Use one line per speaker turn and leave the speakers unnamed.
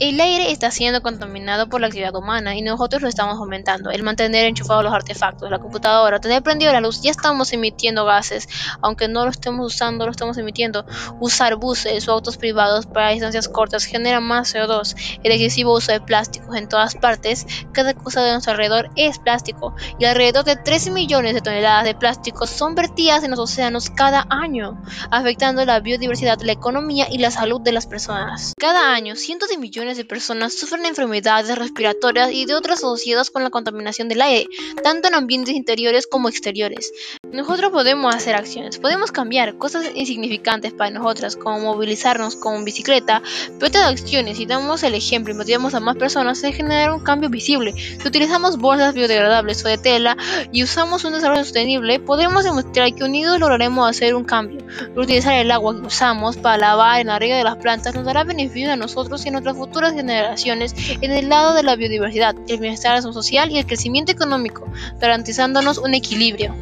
El aire está siendo contaminado por la actividad humana y nosotros lo estamos aumentando. El mantener enchufados los artefactos, la computadora, tener prendido la luz, ya estamos emitiendo gases, aunque no lo estemos usando, lo estamos emitiendo. Usar buses o autos privados para distancias cortas genera más CO2. El excesivo uso de plásticos en todas partes, cada cosa de nuestro alrededor es plástico y alrededor de 13 millones de toneladas de plástico son vertidas en los océanos cada año, afectando la biodiversidad, la economía y la salud de las personas. Cada año, cientos de millones de personas sufren enfermedades respiratorias y de otras asociadas con la contaminación del aire, tanto en ambientes interiores como exteriores. Nosotros podemos hacer acciones, podemos cambiar cosas insignificantes para nosotras, como movilizarnos con bicicleta, pero estas acciones, si damos el ejemplo y motivamos a más personas, se genera un cambio visible. Si utilizamos bolsas biodegradables o de tela y usamos un desarrollo sostenible, podemos demostrar que unidos lograremos hacer un cambio. Utilizar el agua que usamos para lavar en la de las plantas nos dará beneficio a nosotros y a nuestras generaciones en el lado de la biodiversidad, el bienestar social y el crecimiento económico, garantizándonos un equilibrio.